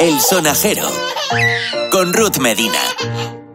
El Sonajero con Ruth Medina.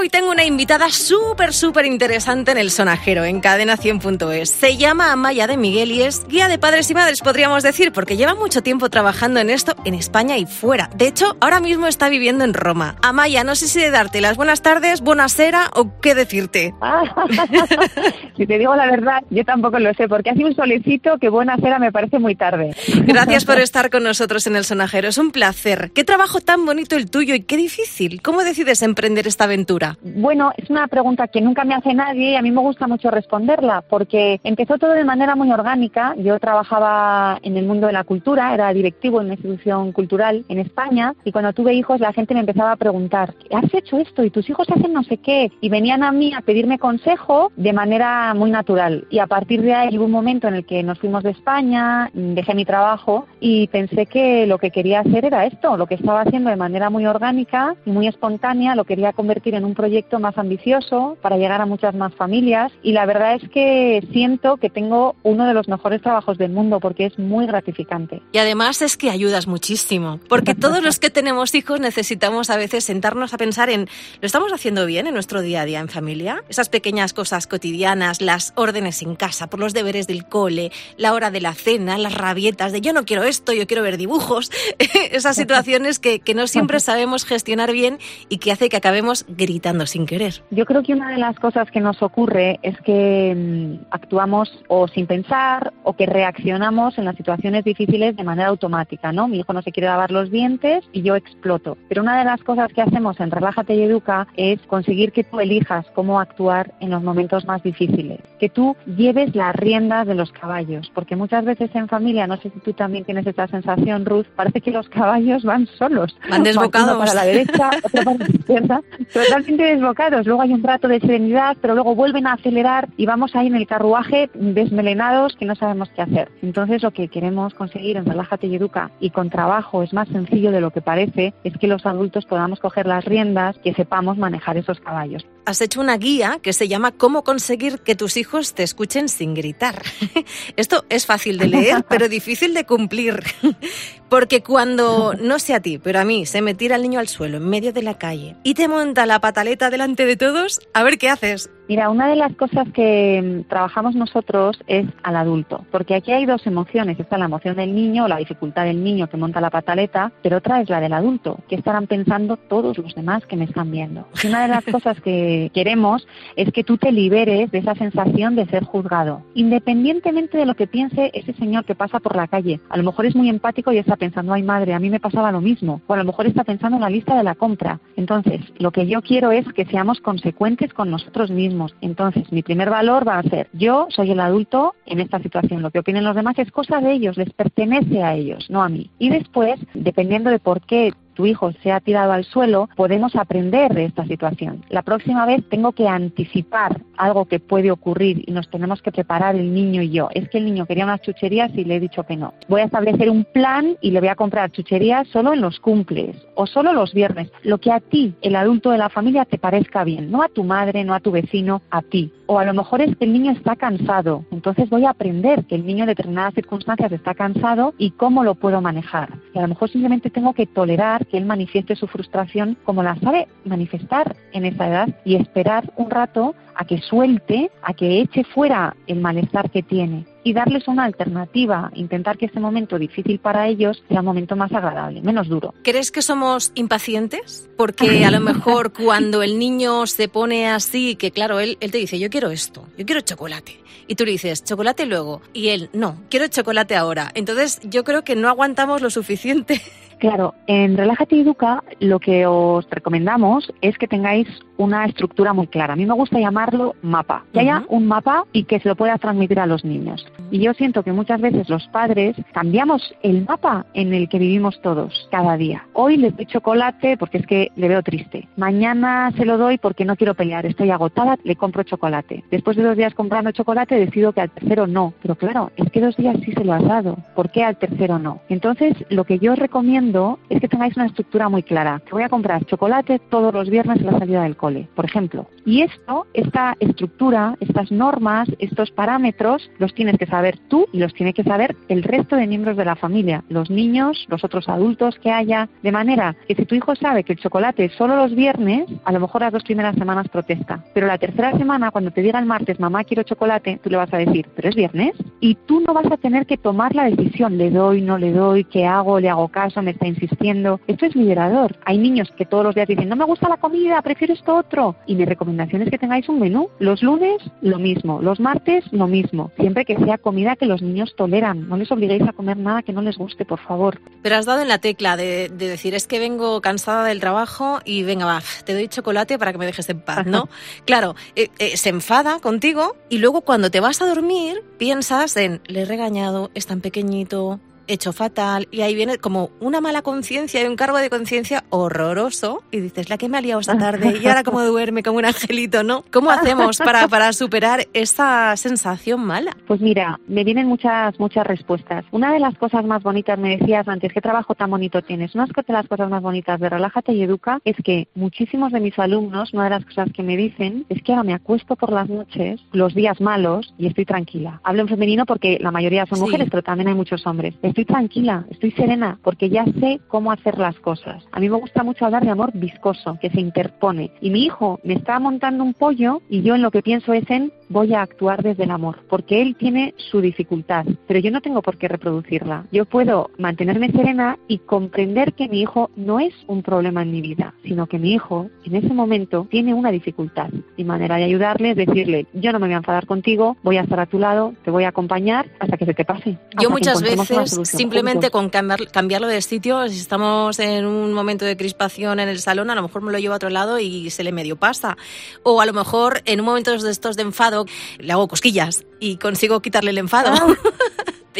Hoy tengo una invitada súper, súper interesante en el sonajero, en cadena 100.es. Se llama Amaya de Miguel y es guía de padres y madres, podríamos decir, porque lleva mucho tiempo trabajando en esto en España y fuera. De hecho, ahora mismo está viviendo en Roma. Amaya, no sé si de darte las buenas tardes, buenas cera o qué decirte. si te digo la verdad, yo tampoco lo sé, porque hace un solecito que buena cera me parece muy tarde. Gracias por estar con nosotros en el sonajero, es un placer. Qué trabajo tan bonito el tuyo y qué difícil. ¿Cómo decides emprender esta aventura? Bueno, es una pregunta que nunca me hace nadie y a mí me gusta mucho responderla porque empezó todo de manera muy orgánica. Yo trabajaba en el mundo de la cultura, era directivo en una institución cultural en España y cuando tuve hijos la gente me empezaba a preguntar, ¿has hecho esto? ¿Y tus hijos hacen no sé qué? Y venían a mí a pedirme consejo de manera muy natural. Y a partir de ahí hubo un momento en el que nos fuimos de España, dejé mi trabajo y pensé que lo que quería hacer era esto, lo que estaba haciendo de manera muy orgánica y muy espontánea, lo quería convertir en un proyecto más ambicioso para llegar a muchas más familias y la verdad es que siento que tengo uno de los mejores trabajos del mundo porque es muy gratificante. Y además es que ayudas muchísimo, porque todos los que tenemos hijos necesitamos a veces sentarnos a pensar en, ¿lo estamos haciendo bien en nuestro día a día en familia? Esas pequeñas cosas cotidianas, las órdenes en casa, por los deberes del cole, la hora de la cena, las rabietas de yo no quiero esto, yo quiero ver dibujos, esas situaciones que, que no siempre sabemos gestionar bien y que hace que acabemos gritando sin querer. Yo creo que una de las cosas que nos ocurre es que mm, actuamos o sin pensar o que reaccionamos en las situaciones difíciles de manera automática, ¿no? Mi hijo no se quiere lavar los dientes y yo exploto. Pero una de las cosas que hacemos en Relájate y Educa es conseguir que tú elijas cómo actuar en los momentos más difíciles, que tú lleves las riendas de los caballos, porque muchas veces en familia, no sé si tú también tienes esa sensación, Ruth, parece que los caballos van solos. Van desbocados. para la derecha, otro para la izquierda, totalmente desbocados. Luego hay un rato de serenidad, pero luego vuelven a acelerar y vamos ahí en el carruaje desmelenados que no sabemos qué hacer. Entonces lo que queremos conseguir en Relájate y Educa y con trabajo es más sencillo de lo que parece, es que los adultos podamos coger las riendas, que sepamos manejar esos caballos. Has hecho una guía que se llama Cómo conseguir que tus hijos te escuchen sin gritar. Esto es fácil de leer, pero difícil de cumplir. Porque cuando, no sé a ti, pero a mí, se me tira el niño al suelo en medio de la calle y te monta la pataleta delante de todos, a ver qué haces. Mira, una de las cosas que mm, trabajamos nosotros es al adulto, porque aquí hay dos emociones. Está la emoción del niño, la dificultad del niño que monta la pataleta, pero otra es la del adulto, que estarán pensando todos los demás que me están viendo. Y una de las cosas que queremos es que tú te liberes de esa sensación de ser juzgado, independientemente de lo que piense ese señor que pasa por la calle. A lo mejor es muy empático y está pensando, ay madre, a mí me pasaba lo mismo. O a lo mejor está pensando en la lista de la compra. Entonces, lo que yo quiero es que seamos consecuentes con nosotros mismos entonces, mi primer valor va a ser, yo soy el adulto en esta situación. Lo que opinen los demás es cosa de ellos, les pertenece a ellos, no a mí. Y después, dependiendo de por qué tu hijo se ha tirado al suelo, podemos aprender de esta situación. La próxima vez tengo que anticipar algo que puede ocurrir y nos tenemos que preparar el niño y yo. Es que el niño quería unas chucherías y le he dicho que no. Voy a establecer un plan y le voy a comprar chucherías solo en los cumples o solo los viernes. Lo que a ti, el adulto de la familia, te parezca bien. No a tu madre, no a tu vecino, a ti. O a lo mejor es que el niño está cansado. Entonces voy a aprender que el niño en determinadas circunstancias está cansado y cómo lo puedo manejar. Y a lo mejor simplemente tengo que tolerar que él manifieste su frustración como la sabe manifestar en esa edad y esperar un rato a que suelte, a que eche fuera el malestar que tiene y darles una alternativa, intentar que este momento difícil para ellos sea un momento más agradable, menos duro. ¿Crees que somos impacientes? Porque a lo mejor cuando el niño se pone así, que claro, él, él te dice, yo quiero esto, yo quiero chocolate. Y tú le dices, chocolate luego. Y él, no, quiero chocolate ahora. Entonces yo creo que no aguantamos lo suficiente Claro, en Relájate y Educa lo que os recomendamos es que tengáis una estructura muy clara. A mí me gusta llamarlo mapa. Que haya un mapa y que se lo pueda transmitir a los niños. Y yo siento que muchas veces los padres cambiamos el mapa en el que vivimos todos cada día. Hoy le doy chocolate porque es que le veo triste. Mañana se lo doy porque no quiero pelear, estoy agotada, le compro chocolate. Después de dos días comprando chocolate decido que al tercero no. Pero claro, es que dos días sí se lo has dado. ¿Por qué al tercero no? Entonces, lo que yo recomiendo es que tengáis una estructura muy clara. Te voy a comprar chocolate todos los viernes a la salida del cole, por ejemplo. Y esto, esta estructura, estas normas, estos parámetros, los tienes que saber tú y los tiene que saber el resto de miembros de la familia, los niños, los otros adultos que haya, de manera que si tu hijo sabe que el chocolate es solo los viernes, a lo mejor las dos primeras semanas protesta. Pero la tercera semana, cuando te diga el martes, mamá, quiero chocolate, tú le vas a decir, pero es viernes. Y tú no vas a tener que tomar la decisión, le doy, no le doy, qué hago, le hago caso, me está insistiendo. Esto es liberador. Hay niños que todos los días dicen, no me gusta la comida, prefiero esto otro. Y mi recomendación es que tengáis un menú. Los lunes, lo mismo. Los martes, lo mismo. Siempre que sea comida que los niños toleran. No les obliguéis a comer nada que no les guste, por favor. Pero has dado en la tecla de, decir, es que vengo cansada del trabajo y venga, va, te doy chocolate para que me dejes en paz, ¿no? claro, eh, eh, se enfada contigo y luego cuando te vas a dormir piensas en, le he regañado, es tan pequeñito, hecho fatal y ahí viene como una mala conciencia y un cargo de conciencia horroroso y dices, la que me ha liado esta tarde y ahora como duerme como un angelito, ¿no? ¿Cómo hacemos para, para superar esa sensación mala? Pues mira, me vienen muchas, muchas respuestas. Una de las cosas más bonitas, me decías antes, ¿qué trabajo tan bonito tienes? Una de las cosas más bonitas de Relájate y Educa es que muchísimos de mis alumnos, una de las cosas que me dicen es que ahora me acuesto por las noches, los días malos, y estoy tranquila. Hablo en femenino porque la mayoría son mujeres, pero también hay muchos hombres. Estoy tranquila, estoy serena, porque ya sé cómo hacer las cosas. A mí me gusta mucho hablar de amor viscoso, que se interpone. Y mi hijo me está montando un pollo y yo en lo que pienso es en voy a actuar desde el amor, porque él tiene su dificultad, pero yo no tengo por qué reproducirla. Yo puedo mantenerme serena y comprender que mi hijo no es un problema en mi vida, sino que mi hijo en ese momento tiene una dificultad. Mi manera de ayudarle es decirle, yo no me voy a enfadar contigo, voy a estar a tu lado, te voy a acompañar hasta que se te pase. Yo muchas veces simplemente con cambiar, cambiarlo de sitio, si estamos en un momento de crispación en el salón, a lo mejor me lo llevo a otro lado y se le medio pasa. O a lo mejor en un momento de estos de enfado le hago cosquillas y consigo quitarle el enfado. Ah.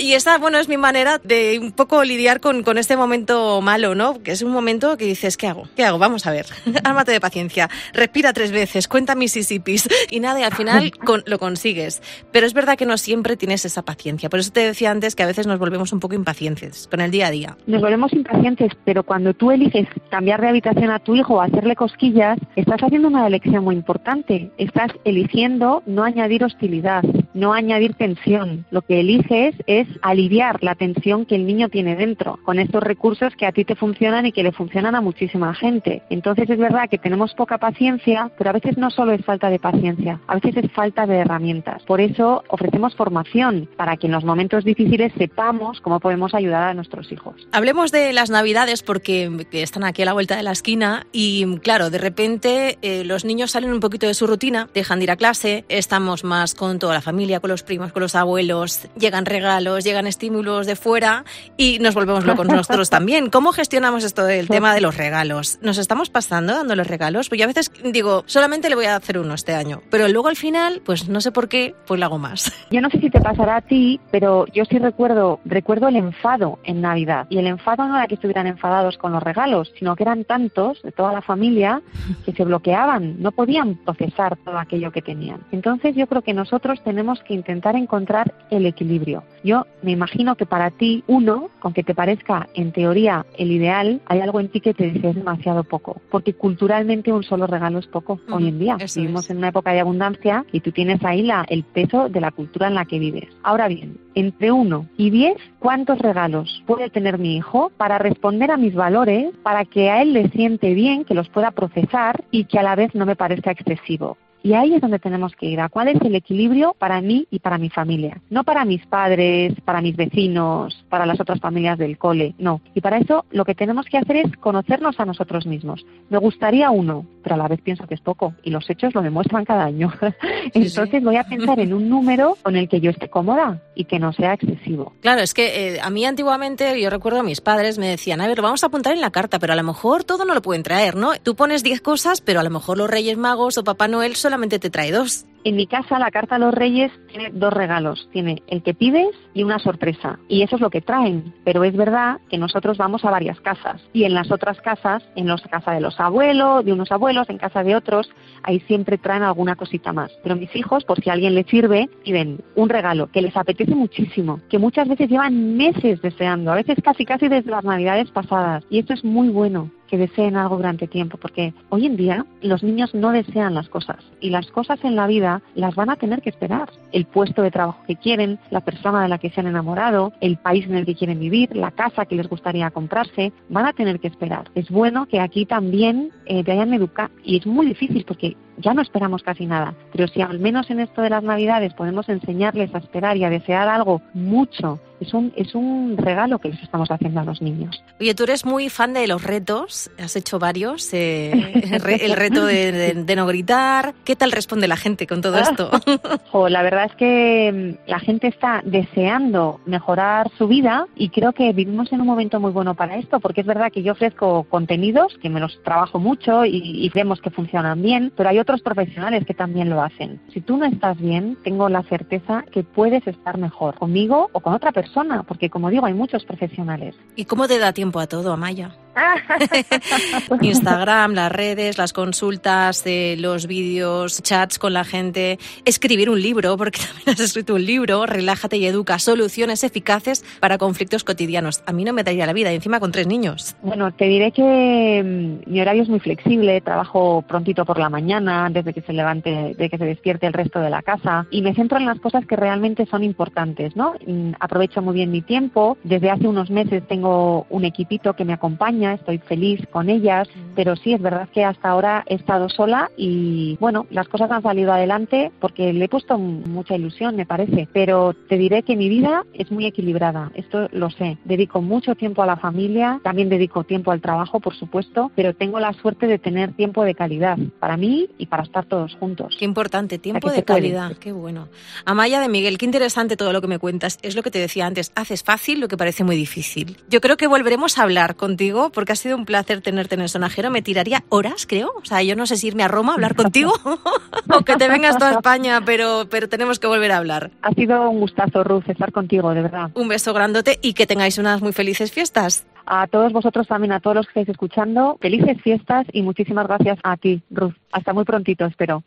Y esa, bueno, es mi manera de un poco lidiar con, con, este momento malo, ¿no? Que es un momento que dices, ¿qué hago? ¿Qué hago? Vamos a ver. Ármate de paciencia. Respira tres veces, cuenta Mississippis. Y nada, y al final lo consigues. Pero es verdad que no siempre tienes esa paciencia. Por eso te decía antes que a veces nos volvemos un poco impacientes con el día a día. Nos volvemos impacientes, pero cuando tú eliges cambiar de habitación a tu hijo o hacerle cosquillas, estás haciendo una elección muy importante. Estás eligiendo no añadir hostilidad, no añadir tensión. Lo que eliges es aliviar la tensión que el niño tiene dentro, con estos recursos que a ti te funcionan y que le funcionan a muchísima gente. Entonces es verdad que tenemos poca paciencia, pero a veces no solo es falta de paciencia, a veces es falta de herramientas. Por eso ofrecemos formación para que en los momentos difíciles sepamos cómo podemos ayudar a nuestros hijos. Hablemos de las navidades porque están aquí a la vuelta de la esquina y claro, de repente eh, los niños salen un poquito de su rutina, dejan de ir a clase, estamos más con toda la familia, con los primos, con los abuelos, llegan regalos, llegan estímulos de fuera y nos volvemos locos nosotros también. ¿Cómo gestionamos esto del tema de los regalos? ¿Nos estamos pasando dando los regalos? Pues yo a veces digo, solamente le voy a hacer uno este año, pero luego al final, pues no sé por qué, pues lo hago más. Yo no sé si te pasará a ti, pero yo sí recuerdo, recuerdo el enfado en Navidad. Y el enfado no era que estuvieran enfadados con los regalos, sino que eran tantos de toda la familia que se bloqueaban, no podían procesar todo aquello que tenían. Entonces yo creo que nosotros tenemos que intentar encontrar el equilibrio. Yo me imagino que para ti, uno, aunque te parezca en teoría el ideal, hay algo en ti que te dice es demasiado poco, porque culturalmente un solo regalo es poco hoy en día. Vivimos en una época de abundancia y tú tienes ahí la, el peso de la cultura en la que vives. Ahora bien, entre uno y diez, ¿cuántos regalos puede tener mi hijo para responder a mis valores, para que a él le siente bien, que los pueda procesar y que a la vez no me parezca excesivo? Y ahí es donde tenemos que ir, a cuál es el equilibrio para mí y para mi familia. No para mis padres, para mis vecinos, para las otras familias del cole, no. Y para eso lo que tenemos que hacer es conocernos a nosotros mismos. Me gustaría uno, pero a la vez pienso que es poco y los hechos lo demuestran cada año. Entonces voy a pensar en un número con el que yo esté cómoda y que no sea excesivo. Claro, es que eh, a mí antiguamente, yo recuerdo a mis padres me decían, a ver, vamos a apuntar en la carta, pero a lo mejor todo no lo pueden traer, ¿no? Tú pones 10 cosas, pero a lo mejor los Reyes Magos o Papá Noel solamente te trae dos. En mi casa la carta a los reyes tiene dos regalos. Tiene el que pides y una sorpresa. Y eso es lo que traen. Pero es verdad que nosotros vamos a varias casas. Y en las otras casas, en la casa de los abuelos, de unos abuelos, en casa de otros, ahí siempre traen alguna cosita más. Pero mis hijos, por si alguien les sirve, piden un regalo que les apetece muchísimo, que muchas veces llevan meses deseando, a veces casi casi desde las navidades pasadas. Y esto es muy bueno que deseen algo durante tiempo, porque hoy en día los niños no desean las cosas y las cosas en la vida las van a tener que esperar. El puesto de trabajo que quieren, la persona de la que se han enamorado, el país en el que quieren vivir, la casa que les gustaría comprarse, van a tener que esperar. Es bueno que aquí también eh, te hayan educado y es muy difícil porque ya no esperamos casi nada, pero si al menos en esto de las Navidades podemos enseñarles a esperar y a desear algo mucho, es un, es un regalo que les estamos haciendo a los niños. Oye, tú eres muy fan de los retos, has hecho varios, eh, el reto de, no gritar, ¿qué tal responde la gente con todo esto? la verdad es que mm, la gente está deseando mejorar su vida y creo que vivimos en un momento muy bueno para esto, porque es verdad que yo ofrezco contenidos, que me los trabajo mucho y, y vemos que funcionan bien, pero hay otros otros profesionales que también lo hacen. Si tú no estás bien, tengo la certeza que puedes estar mejor conmigo o con otra persona, porque como digo, hay muchos profesionales. ¿Y cómo te da tiempo a todo, Amaya? Instagram, las redes, las consultas, los vídeos, chats con la gente, escribir un libro, porque también has escrito un libro, Relájate y Educa, soluciones eficaces para conflictos cotidianos. A mí no me daría la vida, encima con tres niños. Bueno, te diré que mm, mi horario es muy flexible, trabajo prontito por la mañana, antes de que se levante, de que se despierte el resto de la casa, y me centro en las cosas que realmente son importantes, ¿no? Mm, aprovecho muy bien mi tiempo, desde hace unos meses tengo un equipito que me acompaña, estoy feliz con ellas, mm. pero sí es verdad que hasta ahora he estado sola y bueno, las cosas han salido adelante porque le he puesto mucha ilusión, me parece, pero te diré que mi vida es muy equilibrada, esto lo sé. Dedico mucho tiempo a la familia, también dedico tiempo al trabajo, por supuesto, pero tengo la suerte de tener tiempo de calidad para mí y para estar todos juntos. Qué importante, tiempo de calidad, qué bueno. Amaya de Miguel, qué interesante todo lo que me cuentas. Es lo que te decía antes, haces fácil lo que parece muy difícil. Yo creo que volveremos a hablar contigo porque ha sido un placer tenerte en el sonajero. Me tiraría horas, creo. O sea, yo no sé si irme a Roma a hablar contigo o que te vengas toda España, pero, pero tenemos que volver a hablar. Ha sido un gustazo, Ruth, estar contigo, de verdad. Un beso grandote y que tengáis unas muy felices fiestas. A todos vosotros también, a todos los que estáis escuchando, felices fiestas y muchísimas gracias a ti, Ruth. Hasta muy prontito, espero.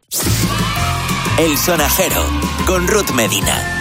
El sonajero con Ruth Medina.